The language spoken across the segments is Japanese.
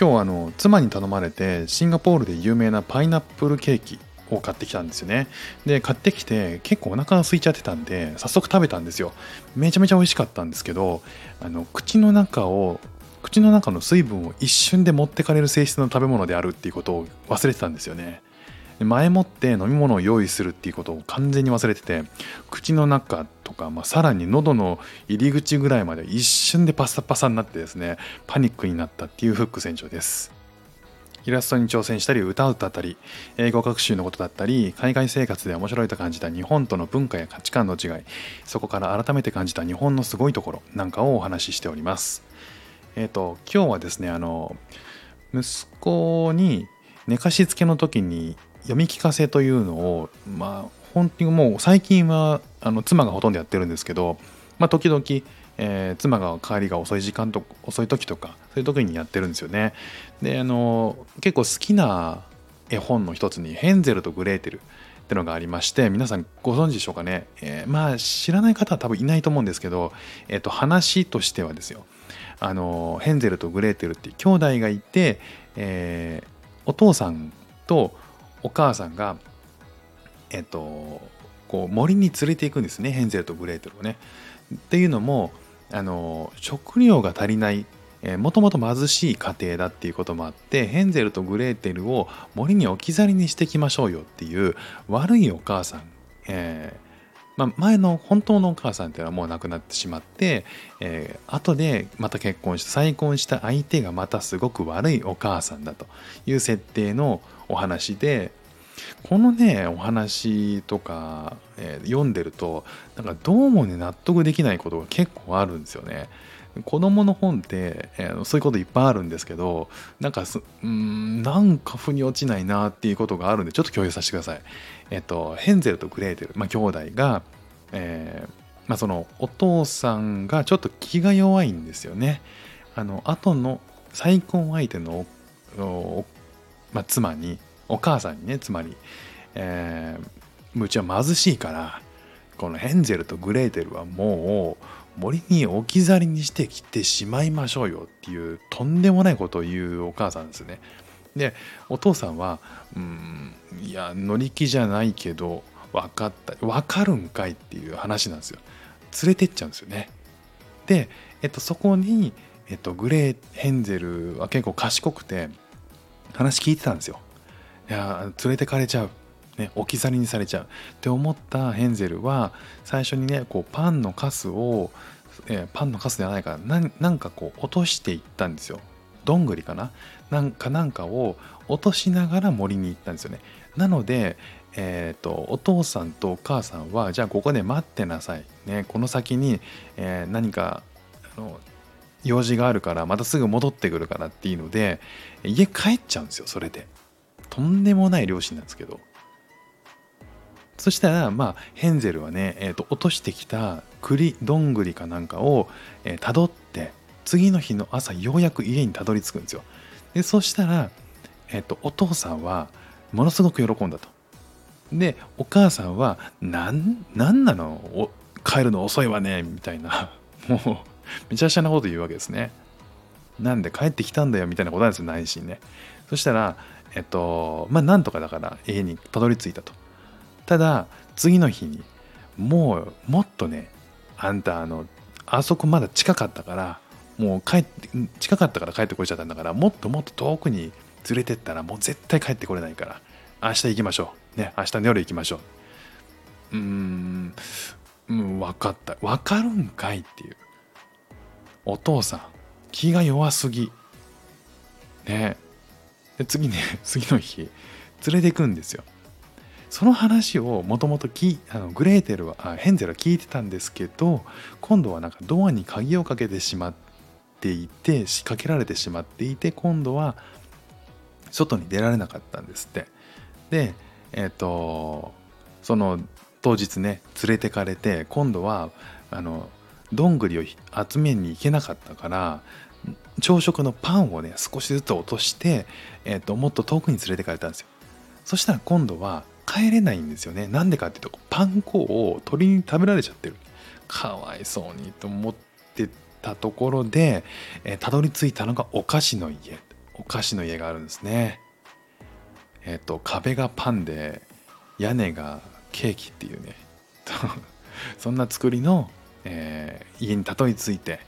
今日あの妻に頼まれてシンガポールで有名なパイナップルケーキを買ってきたんですよね。で買ってきて結構お腹が空いちゃってたんで早速食べたんですよ。めちゃめちゃ美味しかったんですけどあの口の中を口の中の水分を一瞬で持ってかれる性質の食べ物であるっていうことを忘れてたんですよね。前もって飲み物を用意するっていうことを完全に忘れてて口の中とか、まあ、さらに喉の入り口ぐらいまで一瞬でパサパサになってですねパニックになったっていうフック船長です。イラストに挑戦したり歌を歌ったり英語学習のことだったり海外生活で面白いと感じた日本との文化や価値観の違いそこから改めて感じた日本のすごいところなんかをお話ししております。えっ、ー、と今日はですねあの息子に寝かしつけの時に読み聞かせというのをまあ本当にもう最近はあの妻がほとんどやってるんですけど、まあ、時々、えー、妻が帰りが遅い時間と遅い時とかそういう時にやってるんですよね。であの結構好きな絵本の一つに「ヘンゼルとグレーテル」ってのがありまして皆さんご存知でしょうかね、えー、まあ知らない方は多分いないと思うんですけど、えー、と話としてはですよあのヘンゼルとグレーテルっていう兄弟がいて、えー、お父さんとお母さんがえっとこう森に連れていくんですねヘンゼルとグレーテルをね。っていうのもあの食料が足りないもともと貧しい家庭だっていうこともあってヘンゼルとグレーテルを森に置き去りにしてきましょうよっていう悪いお母さん、えーまあ、前の本当のお母さんっていうのはもう亡くなってしまって、えー、後でまた結婚して再婚した相手がまたすごく悪いお母さんだという設定のお話でこのねお話とか、えー、読んでるとなんかどうもね納得できないことが結構あるんですよね。子供の本って、えー、そういうこといっぱいあるんですけどなんかすうんなんか腑に落ちないなっていうことがあるんでちょっと共有させてください。えっ、ー、とヘンゼルとグレーテル、まあ、兄弟が、えーまあ、そのお父さんがちょっと気が弱いんですよね。あの後の再婚相手のまあ、妻にお母さんにねつまり、えー、うちは貧しいからこのヘンゼルとグレーテルはもう森に置き去りにしてきてしまいましょうよっていうとんでもないことを言うお母さんですね。でお父さんはうんいや乗り気じゃないけど分かった分かるんかいっていう話なんですよ。連れてっちゃうんですよね。で、えっと、そこに、えっと、グレーヘンゼルは結構賢くて話聞いてたんですよ。いや連れてかれちゃう、ね、置き去りにされちゃう。って思ったヘンゼルは最初にねこうパンのカスを、えー、パンのカスではないかな。なんかこう落としていったんですよ。どんぐりかな？なんかなんかを落としながら森に行ったんですよね。なのでえーと、お父さんとお母さんはじゃあここで待ってなさい、ね、この先に、えー、何かあの用事があるからまたすぐ戻ってくるからっていうので家帰っちゃうんですよそれで。とんでもない両親なんですけど。そしたらまあヘンゼルはね、えーと、落としてきた栗どんぐりかなんかをたど、えー、って次の日の朝ようやく家にたどり着くんですよ。でそしたら、えーと、お父さんはものすごく喜んだと。でお母さんは「なんなんなの？帰るの遅いわね」みたいな。もうめちゃくちゃなこと言うわけですね。なんで帰ってきたんだよみたいなことなんですよ内心ね。そしたらえっとまあなんとかだから家にたどり着いたと。ただ次の日にもうもっとねあんたあのあそこまだ近かったからもう帰って近かったから帰ってこれちゃったんだからもっともっと遠くに連れてったらもう絶対帰ってこれないから明日行きましょう。ね明日の夜行きましょう。うーんうん分かった。分かるんかいっていう。お父さん気が弱すぎ。ね。で次ね次の日連れてくんですよ。その話をもともとグレーテルはあヘンゼルは聞いてたんですけど今度はなんかドアに鍵をかけてしまっていて仕掛けられてしまっていて今度は外に出られなかったんですって。でえっ、ー、とその当日ね連れてかれて今度はあのどんぐりを集めに行けなかったから朝食のパンをね少しずつ落として、えーと、もっと遠くに連れてかれたんですよ。そしたら今度は帰れないんですよね。なんでかっていうとパン粉を鳥に食べられちゃってる。かわいそうにと思ってたところで、えー、たどり着いたのがお菓子の家。お菓子の家があるんですね。えっ、と壁がパンで屋根がケーキっていうね。そんな作りの、えー、家にたどり着いて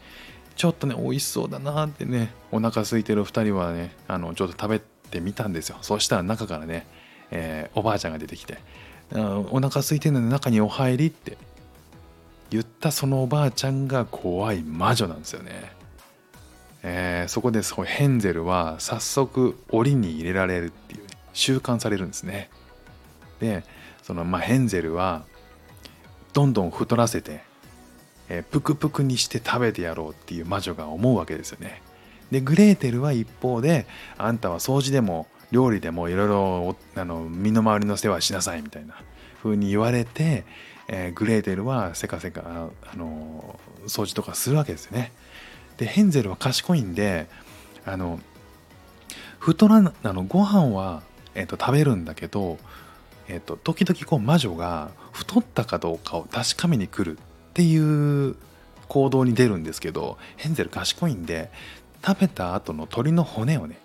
ちょっとね美味しそうだなってねお腹空いてる2人はねあのちょっと食べてみたんですよ。そしたら中からね、えー、おばあちゃんが出てきて「お腹空いてるので中にお入り」って言ったそのおばあちゃんが怖い魔女なんですよね。えー、そこでそヘンゼルは早速檻に入れられるっていう習慣されるんですね。でそのまあヘンゼルはどんどん太らせて、えー、プクプクにして食べてやろうっていう魔女が思うわけですよね。でグレーテルは一方であんたは掃除でも料理でもいろいろ身の回りの世話しなさいみたいな風に言われて、えー、グレーテルはせかせかあの掃除とかするわけですよね。でヘンゼルは賢いんであの太らあのご飯は、えーと、食べるんだけど、えーと、と時々こう魔女が太ったかどうかを確かめに来るっていう行動に出るんですけどヘンゼル賢いんで食べた後の鳥の骨をね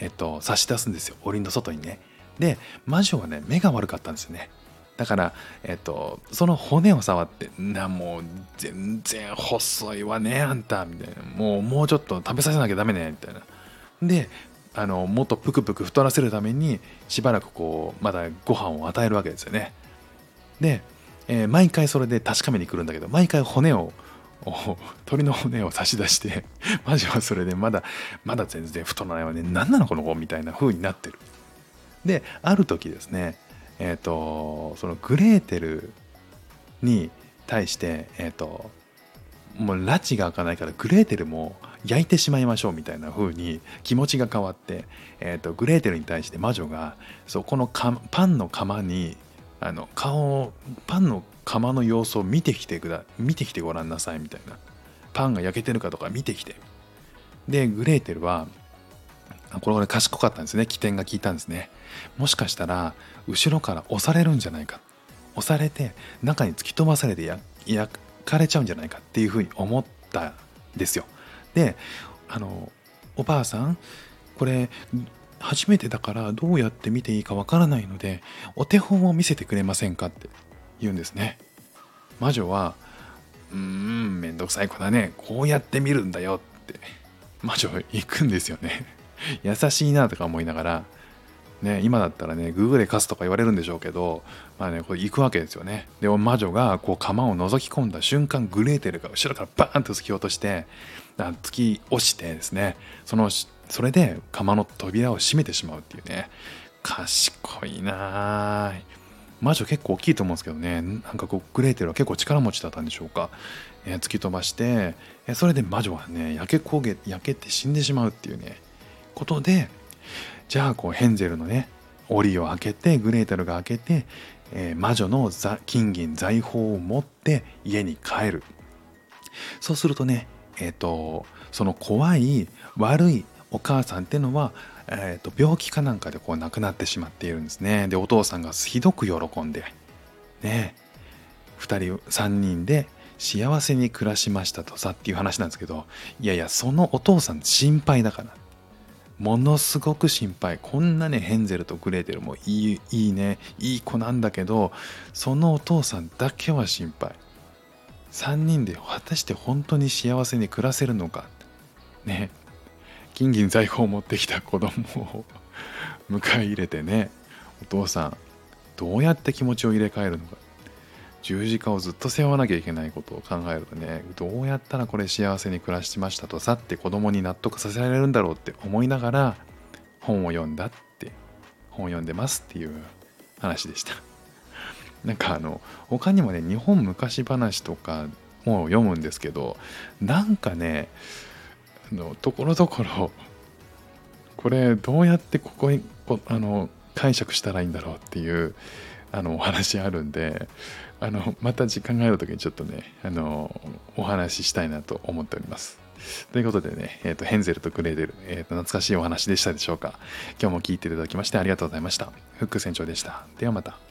えっと差し出すんですよ檻の外にねで魔女はね目が悪かったんですよねだから、えっと、その骨を触って、な、もう全然細いわね、あんた、みたいな。もう、もうちょっと食べさせなきゃダメね、みたいな。で、あの、もっとぷくぷく太らせるために、しばらくこう、まだご飯を与えるわけですよね。で、えー、毎回それで確かめに来るんだけど、毎回骨を、鳥の骨を差し出して マジはそれでまだまだ全然太らないわね。何なのこの子みたいな風になってる。である時ですねえっ、ー、とそのグレーテルに対してえっ、ー、ともう拉致が開かないからグレーテルも焼いてしまいましょうみたいな風に気持ちが変わって、えーと、グレーテルに対して魔女がそこのパンの釜にあの顔パンの釜の様子を見てきてくだ見てきてごらんなさいみたいな。パンが焼けてるかとか見てきて。でグレーテルはこれ賢かったんですね。起点が効いたんですね。もしかしたら後ろから押されるんじゃないか。押されて中に突き飛ばされて焼かれちゃうんじゃないか。っていうふうに思ったんですよ。であのおばあさんこれ初めてだからどうやって見ていいかわからないのでお手本を見せてくれませんかって。言うんですね。魔女はうーんめんどくさい子だね。こうやって見るんだよって。魔女行くんですよね。優しいなとか思いながら、ね、今だったらね、グーグルで貸すとか言われるんでしょうけど、まあね、これ行くわけですよね。で、魔女がこう釜を覗き込んだ瞬間、グレーテルが後ろからバーンと突き落として、突き押してですね、その、それで釜の扉を閉めてしまうっていうね、賢いなぁ。魔女結構大きいと思うんですけどね、なんかこう、グレーテルは結構力持ちだったんでしょうか。えー、突き飛ばして、えそれで魔女はね、焼け焦げ、焼けて死んでしまうっていうね、ことでじゃあこうヘンゼルのね檻を開けてグレーテルが開けて、えー、魔女の金銀財宝を持って家に帰るそうするとねえっ、とその怖い悪いお母さんってのは、えーと、病気かなんかでこう亡くなってしまっているんですね。でお父さんがひどく喜んでね2人3人で幸せに暮らしましたとさっていう話なんですけどいやいやそのお父さん心配だから。ものすごく心配。こんなねヘンゼルとグレーテルもいいいいねいい子なんだけどそのお父さんだけは心配。3人で果たして本当に幸せに暮らせるのか。ね。金銀財宝を持ってきた子供を迎え入れてねお父さんどうやって気持ちを入れ替えるのか。十字架をずっと背負わなきゃいけないことを考えるとねどうやったらこれ幸せに暮らしましたとさって子供に納得させられるんだろうって思いながら本を読んだって本を読んでますっていう話でした。なんかあの他にもね日本昔話とかも読むんですけどなんかねのところどころこれどうやってここにこあの解釈したらいいんだろうっていうあのお話あるんであのまた時間がある時にちょっとねあのお話ししたいなと思っております。ということでね、えーと、ヘンゼルとグレーデル、えーと、懐かしいお話でしたでしょうか。今日も聞いていただきましてありがとうございました。フック船長でした。ではまた。